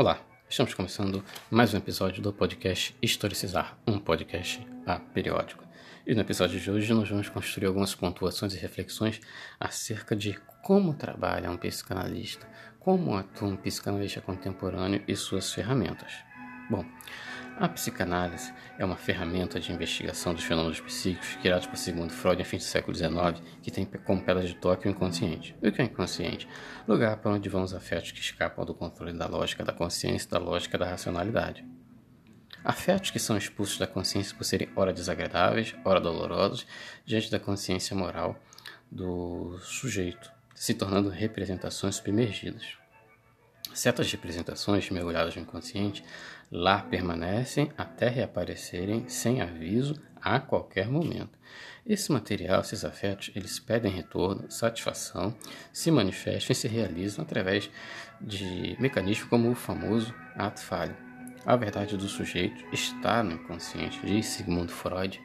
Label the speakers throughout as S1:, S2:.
S1: Olá, estamos começando mais um episódio do podcast Historicizar, um podcast aperiódico. E no episódio de hoje nós vamos construir algumas pontuações e reflexões acerca de como trabalha um psicanalista, como atua um psicanalista contemporâneo e suas ferramentas. Bom, a psicanálise é uma ferramenta de investigação dos fenômenos psíquicos criados por Sigmund Freud em fim do século XIX, que tem como pedra de toque o inconsciente. O que é inconsciente? Lugar para onde vão os afetos que escapam do controle da lógica da consciência e da lógica da racionalidade. Afetos que são expulsos da consciência por serem ora desagradáveis, ora dolorosos, diante da consciência moral do sujeito, se tornando representações submergidas. Certas representações mergulhadas no inconsciente lá permanecem até reaparecerem sem aviso a qualquer momento. Esse material, esses afetos, eles pedem retorno, satisfação, se manifestam e se realizam através de mecanismos como o famoso ato falho. A verdade do sujeito está no inconsciente, diz Sigmund Freud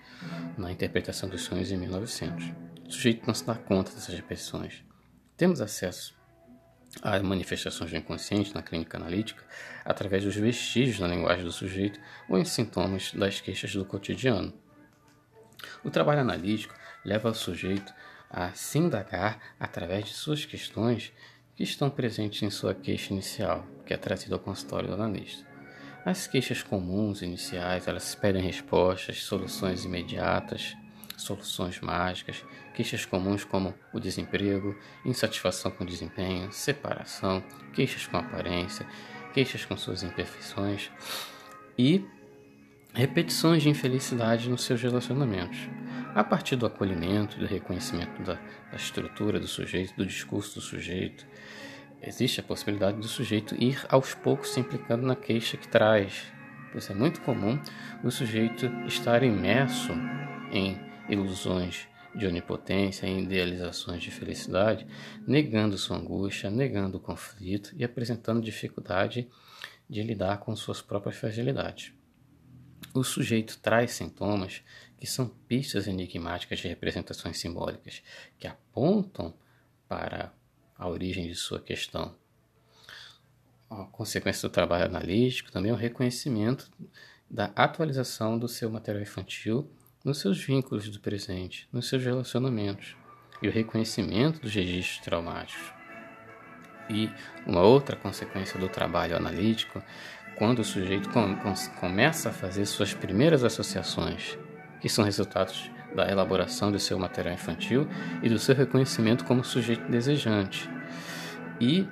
S1: na interpretação dos sonhos em 1900. O sujeito não se dá conta dessas repetições. Temos acesso as manifestações do inconsciente na clínica analítica através dos vestígios na linguagem do sujeito ou em sintomas das queixas do cotidiano. O trabalho analítico leva o sujeito a se indagar através de suas questões que estão presentes em sua queixa inicial, que é trazida ao consultório do analista. As queixas comuns iniciais, elas pedem respostas, soluções imediatas, soluções mágicas, queixas comuns como o desemprego, insatisfação com o desempenho, separação, queixas com aparência, queixas com suas imperfeições e repetições de infelicidade nos seus relacionamentos. A partir do acolhimento, do reconhecimento da, da estrutura do sujeito, do discurso do sujeito, existe a possibilidade do sujeito ir aos poucos se implicando na queixa que traz. Pois é muito comum o sujeito estar imerso em ilusões de onipotência idealizações de felicidade, negando sua angústia, negando o conflito e apresentando dificuldade de lidar com suas próprias fragilidades. O sujeito traz sintomas que são pistas enigmáticas de representações simbólicas que apontam para a origem de sua questão. A consequência do trabalho analítico também é o reconhecimento da atualização do seu material infantil nos seus vínculos do presente, nos seus relacionamentos e o reconhecimento dos registros traumáticos. E uma outra consequência do trabalho analítico, quando o sujeito com, com, começa a fazer suas primeiras associações, que são resultados da elaboração do seu material infantil e do seu reconhecimento como sujeito desejante. E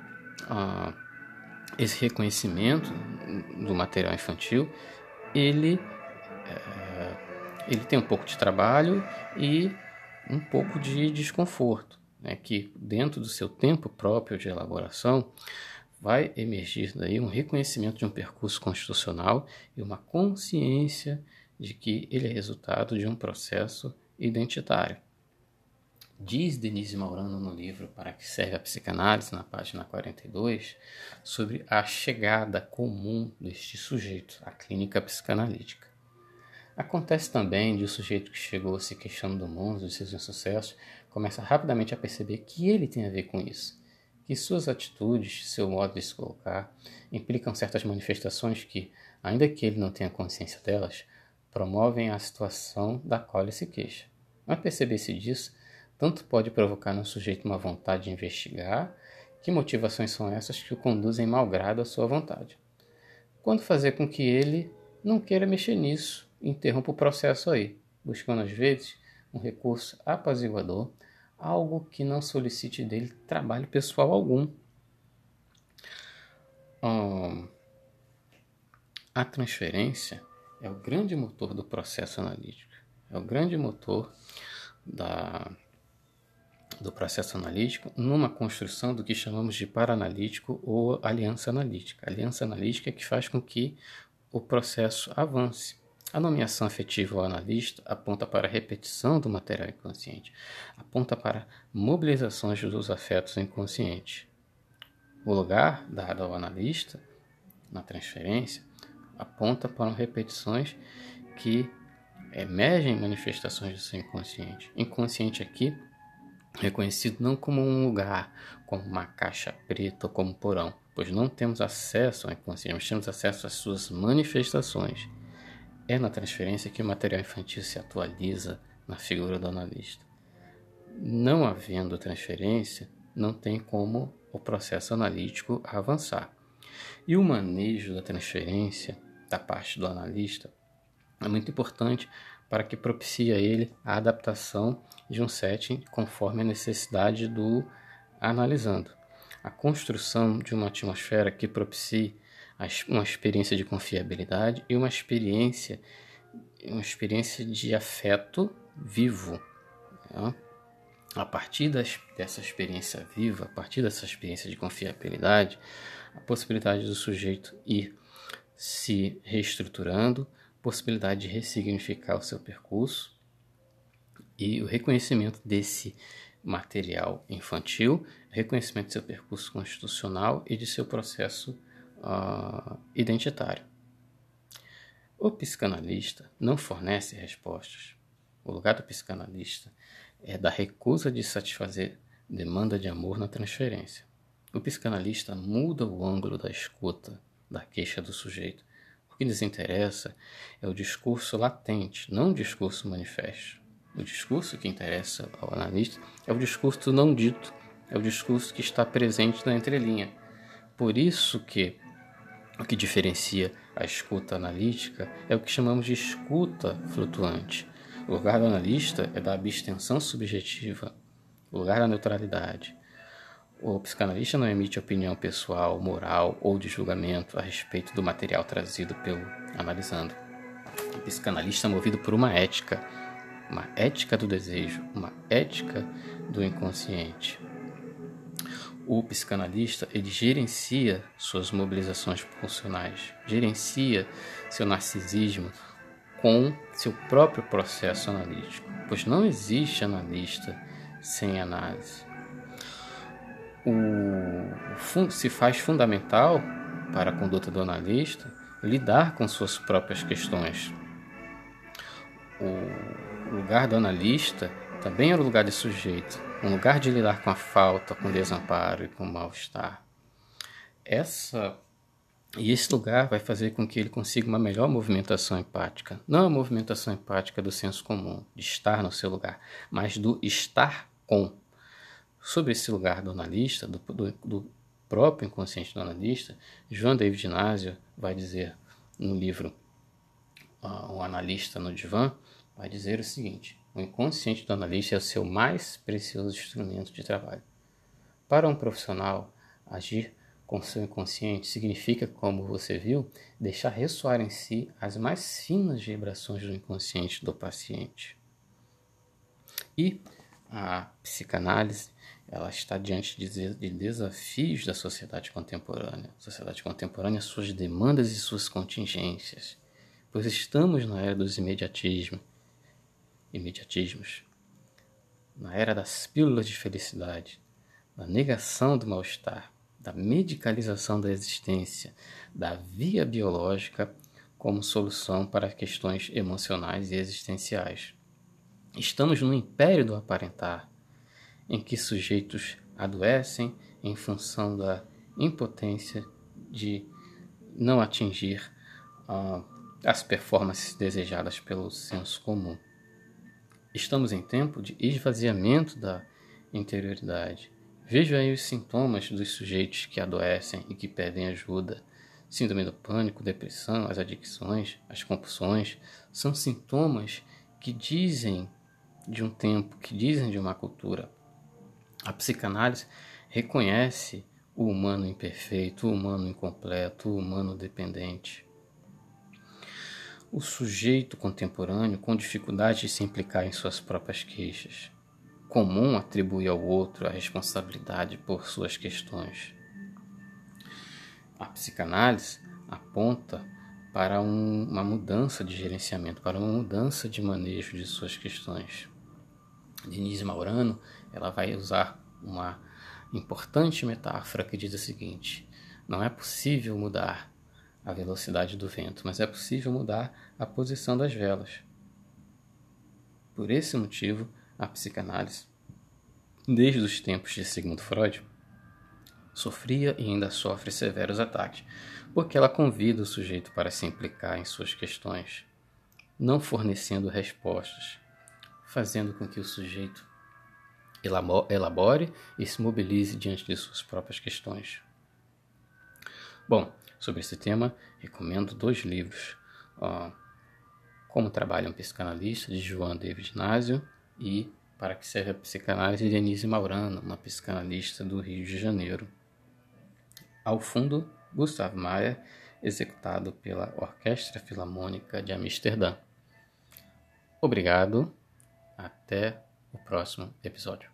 S1: ah, esse reconhecimento do material infantil, ele é, ele tem um pouco de trabalho e um pouco de desconforto, né, que dentro do seu tempo próprio de elaboração vai emergir daí um reconhecimento de um percurso constitucional e uma consciência de que ele é resultado de um processo identitário. Diz Denise Maurano no livro Para que serve a psicanálise, na página 42, sobre a chegada comum deste sujeito à clínica psicanalítica. Acontece também de o sujeito que chegou se queixando do mundo, dos seus insucessos, começa rapidamente a perceber que ele tem a ver com isso, que suas atitudes, seu modo de se colocar, implicam certas manifestações que, ainda que ele não tenha consciência delas, promovem a situação da qual ele se queixa. Mas perceber-se disso, tanto pode provocar no sujeito uma vontade de investigar, que motivações são essas que o conduzem malgrado à sua vontade. Quando fazer com que ele não queira mexer nisso, interrompa o processo aí, buscando às vezes um recurso apaziguador, algo que não solicite dele trabalho pessoal algum. Hum, a transferência é o grande motor do processo analítico, é o grande motor da, do processo analítico numa construção do que chamamos de paranalítico ou aliança analítica. A aliança analítica é que faz com que o processo avance. A nomeação afetiva ao analista aponta para a repetição do material inconsciente, aponta para mobilizações dos afetos inconscientes. O lugar dado ao analista na transferência aponta para repetições que emergem manifestações do seu inconsciente. Inconsciente aqui reconhecido não como um lugar, como uma caixa preta ou como porão, pois não temos acesso ao inconsciente, mas temos acesso às suas manifestações. É na transferência que o material infantil se atualiza na figura do analista. Não havendo transferência, não tem como o processo analítico avançar. E o manejo da transferência da parte do analista é muito importante para que propicie a ele a adaptação de um setting conforme a necessidade do analisando. A construção de uma atmosfera que propicie uma experiência de confiabilidade e uma experiência uma experiência de afeto vivo. Né? A partir das, dessa experiência viva, a partir dessa experiência de confiabilidade, a possibilidade do sujeito ir se reestruturando, possibilidade de ressignificar o seu percurso e o reconhecimento desse material infantil, reconhecimento do seu percurso constitucional e de seu processo uh, identitário. O psicanalista não fornece respostas. O lugar do psicanalista é da recusa de satisfazer demanda de amor na transferência. O psicanalista muda o ângulo da escuta da queixa do sujeito. O que lhes interessa é o discurso latente, não o discurso manifesto. O discurso que interessa ao analista é o discurso não dito, é o discurso que está presente na entrelinha. Por isso que o que diferencia a escuta analítica é o que chamamos de escuta flutuante. O lugar do analista é da abstenção subjetiva, o lugar da neutralidade. O psicanalista não emite opinião pessoal, moral ou de julgamento a respeito do material trazido pelo analisando. O psicanalista é movido por uma ética, uma ética do desejo, uma ética do inconsciente. O psicanalista ele gerencia suas mobilizações pulsionais, gerencia seu narcisismo com seu próprio processo analítico, pois não existe analista sem análise. O, se faz fundamental para a conduta do analista lidar com suas próprias questões. O lugar do analista também era o lugar de sujeito, um lugar de lidar com a falta, com o desamparo e com o mal-estar. Essa e esse lugar vai fazer com que ele consiga uma melhor movimentação empática. Não a movimentação empática do senso comum, de estar no seu lugar, mas do estar com. Sobre esse lugar do analista, do, do, do próprio inconsciente do analista, João David Inácio vai dizer no livro uh, O Analista no Divã, vai dizer o seguinte: o inconsciente do analista é o seu mais precioso instrumento de trabalho. Para um profissional, agir com seu inconsciente significa, como você viu, deixar ressoar em si as mais finas vibrações do inconsciente do paciente. E a psicanálise ela está diante de desafios da sociedade contemporânea. Sociedade contemporânea, suas demandas e suas contingências, pois estamos na era dos imediatismos, imediatismos, na era das pílulas de felicidade, da negação do mal-estar, da medicalização da existência, da via biológica como solução para questões emocionais e existenciais. Estamos no império do aparentar, em que sujeitos adoecem em função da impotência de não atingir uh, as performances desejadas pelo senso comum. Estamos em tempo de esvaziamento da interioridade, Veja aí os sintomas dos sujeitos que adoecem e que pedem ajuda. Síndrome do pânico, depressão, as adicções, as compulsões são sintomas que dizem de um tempo, que dizem de uma cultura. A psicanálise reconhece o humano imperfeito, o humano incompleto, o humano dependente. O sujeito contemporâneo com dificuldade de se implicar em suas próprias queixas comum atribuir ao outro a responsabilidade por suas questões. A psicanálise aponta para um, uma mudança de gerenciamento, para uma mudança de manejo de suas questões. Denise Maurano ela vai usar uma importante metáfora que diz o seguinte: não é possível mudar a velocidade do vento, mas é possível mudar a posição das velas. Por esse motivo, a psicanálise, desde os tempos de Sigmund Freud, sofria e ainda sofre severos ataques, porque ela convida o sujeito para se implicar em suas questões, não fornecendo respostas, fazendo com que o sujeito elabore e se mobilize diante de suas próprias questões. Bom, sobre esse tema, recomendo dois livros. Como Trabalha um Psicanalista, de João David Násio, e Para que Serve a Psicanálise, de Denise Maurano, uma psicanalista do Rio de Janeiro. Ao fundo, Gustav Mahler, executado pela Orquestra Filarmônica de Amsterdã. Obrigado, até o próximo episódio.